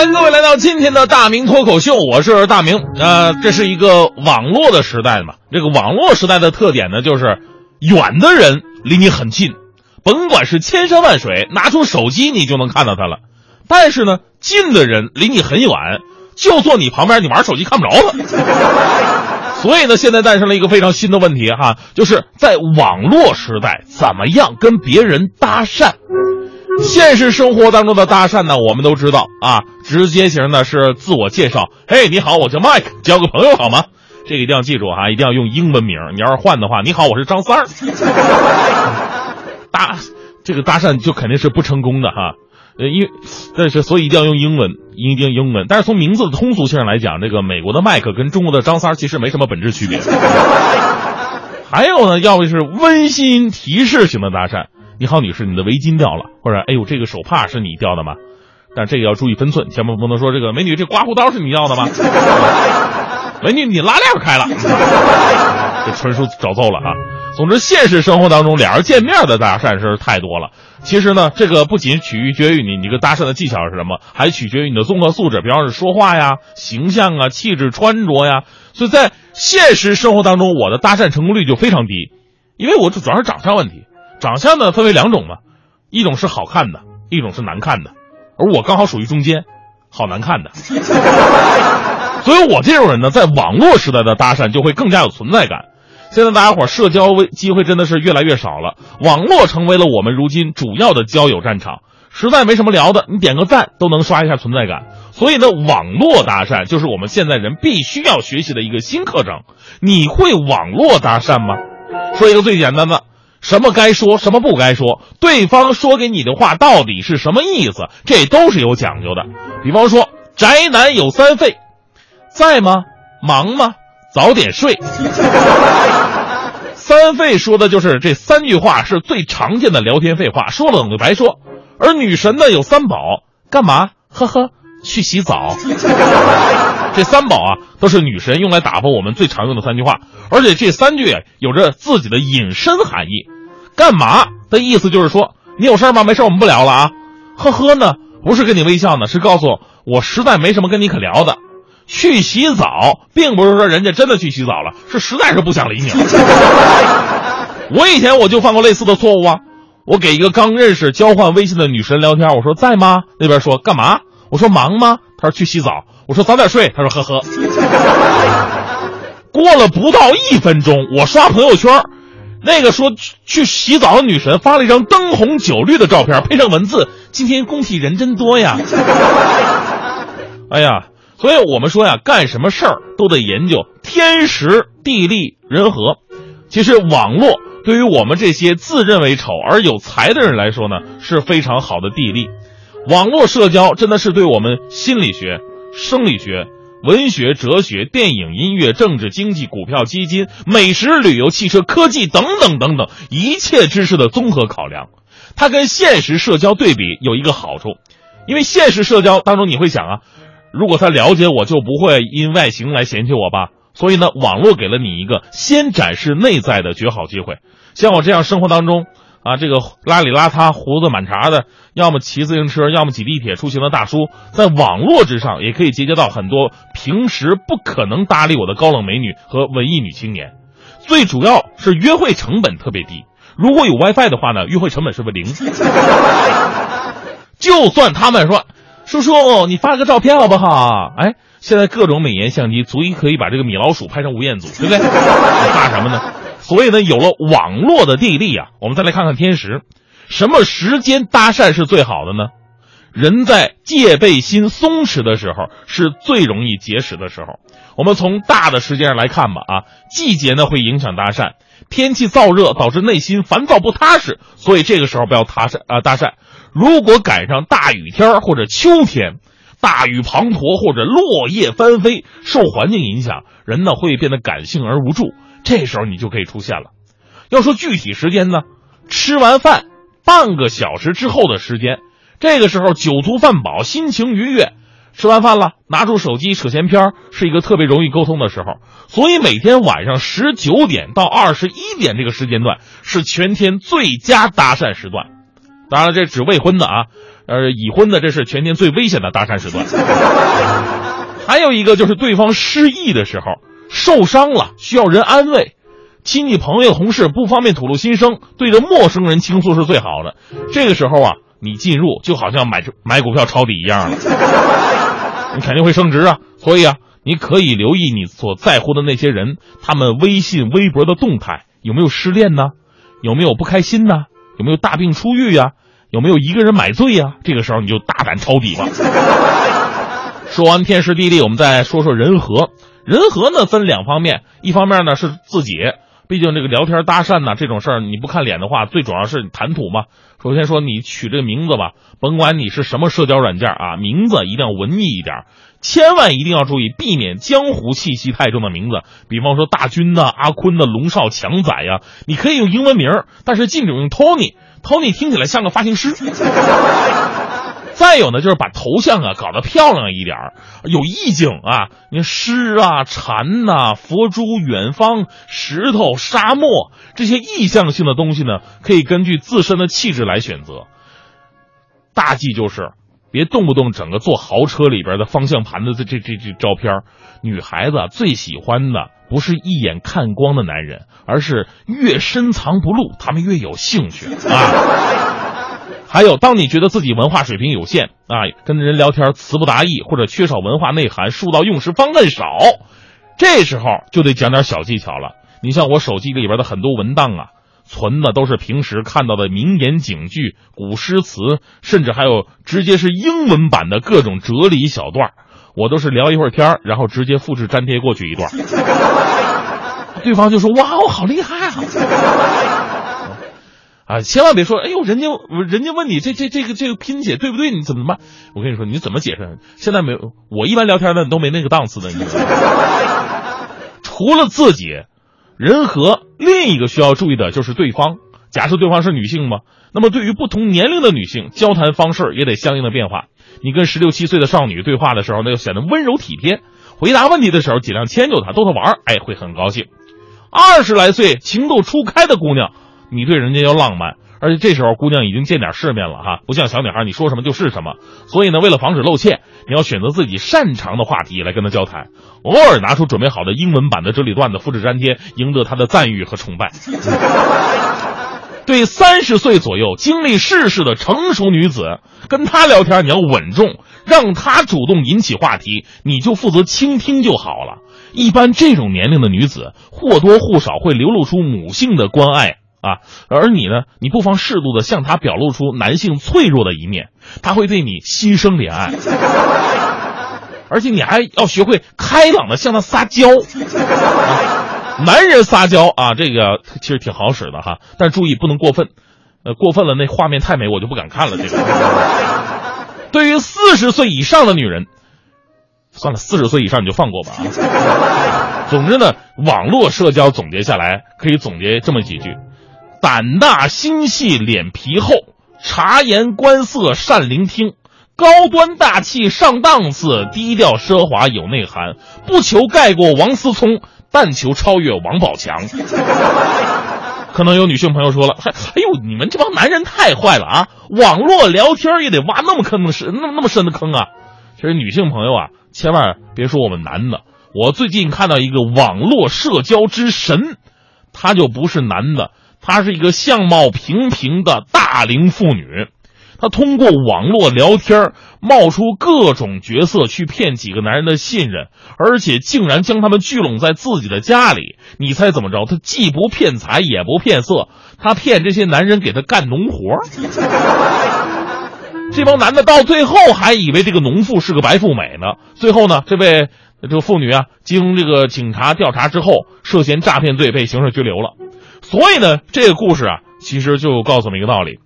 欢迎各位来到今天的大明脱口秀，我是大明。呃，这是一个网络的时代嘛。这个网络时代的特点呢，就是远的人离你很近，甭管是千山万水，拿出手机你就能看到他了。但是呢，近的人离你很远，就坐你旁边，你玩手机看不着了。所以呢，现在诞生了一个非常新的问题哈，就是在网络时代，怎么样跟别人搭讪？现实生活当中的搭讪呢，我们都知道啊，直接型的是自我介绍，嘿，你好，我叫 Mike，交个朋友好吗？这个一定要记住哈，一定要用英文名。你要是换的话，你好，我是张三儿。搭这个搭讪就肯定是不成功的哈，呃，因为但是所以一定要用英文，一定英文。但是从名字的通俗性上来讲，这个美国的麦克跟中国的张三儿其实没什么本质区别。还有呢，要么是温馨提示型的搭讪。你好，女士，你的围巾掉了，或者哎呦，这个手帕是你掉的吗？但这个要注意分寸，千万不能说这个美女，这刮胡刀是你要的吗？美女，你拉链开了，这纯属找揍了啊！总之，现实生活当中俩人见面的搭讪是太多了。其实呢，这个不仅取决于你你个搭讪的技巧是什么，还取决于你的综合素质，比方是说话呀、形象啊、气质、穿着呀。所以在现实生活当中，我的搭讪成功率就非常低，因为我主要是长相问题。长相呢分为两种嘛，一种是好看的，一种是难看的，而我刚好属于中间，好难看的。所以我这种人呢，在网络时代的搭讪就会更加有存在感。现在大家伙社交机会真的是越来越少了，网络成为了我们如今主要的交友战场。实在没什么聊的，你点个赞都能刷一下存在感。所以呢，网络搭讪就是我们现在人必须要学习的一个新课程。你会网络搭讪吗？说一个最简单的。什么该说，什么不该说，对方说给你的话到底是什么意思，这都是有讲究的。比方说，宅男有三废，在吗？忙吗？早点睡。三废说的就是这三句话是最常见的聊天废话，说了等于白说。而女神呢有三宝，干嘛？呵呵，去洗澡。这三宝啊，都是女神用来打发我们最常用的三句话，而且这三句有着自己的引申含义。干嘛的意思就是说，你有事吗？没事，我们不聊了啊。呵呵呢，不是跟你微笑呢，是告诉我我实在没什么跟你可聊的。去洗澡，并不是说人家真的去洗澡了，是实在是不想理你了。我以前我就犯过类似的错误啊。我给一个刚认识、交换微信的女神聊天，我说在吗？那边说干嘛？我说忙吗？她说去洗澡。我说早点睡，他说呵呵。过了不到一分钟，我刷朋友圈，那个说去洗澡的女神发了一张灯红酒绿的照片，配上文字：“今天工体人真多呀。”哎呀，所以我们说呀，干什么事儿都得研究天时、地利、人和。其实网络对于我们这些自认为丑而有才的人来说呢，是非常好的地利。网络社交真的是对我们心理学。生理学、文学、哲学、电影、音乐、政治、经济、股票、基金、美食、旅游、汽车、科技等等等等一切知识的综合考量，它跟现实社交对比有一个好处，因为现实社交当中你会想啊，如果他了解我就不会因外形来嫌弃我吧，所以呢，网络给了你一个先展示内在的绝好机会。像我这样生活当中。啊，这个邋里邋遢、胡子满茬的，要么骑自行车，要么挤地铁出行的大叔，在网络之上也可以结交到很多平时不可能搭理我的高冷美女和文艺女青年。最主要是约会成本特别低，如果有 WiFi 的话呢，约会成本是不是零？就算他们说，叔叔你发个照片好不好？哎，现在各种美颜相机足以可以把这个米老鼠拍成吴彦祖，对不对？你怕什么呢？所以呢，有了网络的地利啊，我们再来看看天时，什么时间搭讪是最好的呢？人在戒备心松弛的时候，是最容易结识的时候。我们从大的时间上来看吧，啊，季节呢会影响搭讪，天气燥热导致内心烦躁不踏实，所以这个时候不要搭讪啊搭讪。如果赶上大雨天或者秋天，大雨滂沱或者落叶翻飞，受环境影响，人呢会变得感性而无助。这时候你就可以出现了。要说具体时间呢，吃完饭半个小时之后的时间，这个时候酒足饭饱，心情愉悦。吃完饭了，拿出手机扯闲篇，是一个特别容易沟通的时候。所以每天晚上十九点到二十一点这个时间段是全天最佳搭讪时段。当然了，这指未婚的啊，呃，已婚的这是全天最危险的搭讪时段。还有一个就是对方失意的时候，受伤了需要人安慰，亲戚朋友同事不方便吐露心声，对着陌生人倾诉是最好的。这个时候啊，你进入就好像买买股票抄底一样了，你肯定会升值啊。所以啊，你可以留意你所在乎的那些人，他们微信、微博的动态，有没有失恋呢？有没有不开心呢？有没有大病初愈呀？有没有一个人买醉呀？这个时候你就大胆抄底吧。说完天时地利，我们再说说人和。人和呢分两方面，一方面呢是自己，毕竟这个聊天搭讪呢这种事儿，你不看脸的话，最主要是谈吐嘛。首先说你取这个名字吧，甭管你是什么社交软件啊，名字一定要文艺一点，千万一定要注意避免江湖气息太重的名字，比方说大军呐、阿坤的、龙少、强仔呀，你可以用英文名，但是禁止用 Tony。Tony 听起来像个发型师。再有呢，就是把头像啊搞得漂亮一点有意境啊。你诗啊、禅呐、佛珠、远方、石头、沙漠这些意象性的东西呢，可以根据自身的气质来选择。大忌就是，别动不动整个坐豪车里边的方向盘的这这这这照片。女孩子最喜欢的不是一眼看光的男人，而是越深藏不露，他们越有兴趣 啊。还有，当你觉得自己文化水平有限啊，跟人聊天词不达意，或者缺少文化内涵，书到用时方恨少，这时候就得讲点小技巧了。你像我手机里边的很多文档啊，存的都是平时看到的名言警句、古诗词，甚至还有直接是英文版的各种哲理小段我都是聊一会儿天然后直接复制粘贴过去一段，对方就说：“哇，我好厉害啊！”啊，千万别说，哎呦，人家人家问你这这这个这个拼写对不对？你怎么办？我跟你说，你怎么解释？现在没有，我一般聊天的都没那个档次的。你知道吗除了自己，人和另一个需要注意的就是对方。假设对方是女性嘛，那么对于不同年龄的女性，交谈方式也得相应的变化。你跟十六七岁的少女对话的时候，那就显得温柔体贴；回答问题的时候，尽量迁就她，逗她玩儿，哎，会很高兴。二十来岁情窦初开的姑娘。你对人家要浪漫，而且这时候姑娘已经见点世面了哈，不像小女孩，你说什么就是什么。所以呢，为了防止露怯，你要选择自己擅长的话题来跟她交谈，偶尔拿出准备好的英文版的哲理段子复制粘贴，赢得她的赞誉和崇拜。对三十岁左右经历世事的成熟女子，跟她聊天你要稳重，让她主动引起话题，你就负责倾听就好了。一般这种年龄的女子或多或少会流露出母性的关爱。啊，而你呢？你不妨适度的向他表露出男性脆弱的一面，他会对你心生怜爱，而且你还要学会开朗的向他撒娇。男人撒娇啊，这个其实挺好使的哈，但注意不能过分，呃，过分了那画面太美，我就不敢看了。这个，对于四十岁以上的女人，算了，四十岁以上你就放过吧。啊。总之呢，网络社交总结下来可以总结这么几句。胆大心细脸皮厚，察言观色善聆听，高端大气上档次，低调奢华有内涵，不求盖过王思聪，但求超越王宝强。可能有女性朋友说了：“哎呦，你们这帮男人太坏了啊！网络聊天也得挖那么坑深，那么那么深的坑啊！”其实女性朋友啊，千万别说我们男的。我最近看到一个网络社交之神，他就不是男的。她是一个相貌平平的大龄妇女，她通过网络聊天冒出各种角色去骗几个男人的信任，而且竟然将他们聚拢在自己的家里。你猜怎么着？她既不骗财也不骗色，她骗这些男人给她干农活。这帮男的到最后还以为这个农妇是个白富美呢。最后呢，这位这个妇女啊，经这个警察调查之后，涉嫌诈骗罪被刑事拘留了。所以呢，这个故事啊，其实就告诉我们一个道理：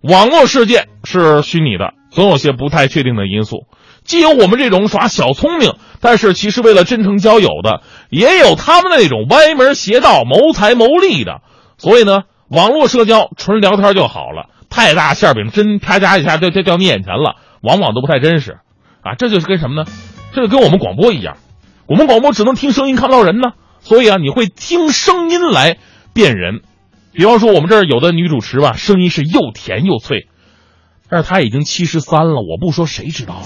网络世界是虚拟的，总有些不太确定的因素。既有我们这种耍小聪明，但是其实为了真诚交友的，也有他们那种歪门邪道、谋财谋利的。所以呢，网络社交纯聊天就好了，太大馅饼真啪嗒一下就就掉你眼前了，往往都不太真实。啊，这就是跟什么呢？这就跟我们广播一样，我们广播只能听声音看不到人呢，所以啊，你会听声音来辨人。比方说我们这儿有的女主持吧，声音是又甜又脆。但是她已经七十三了，我不说谁知道？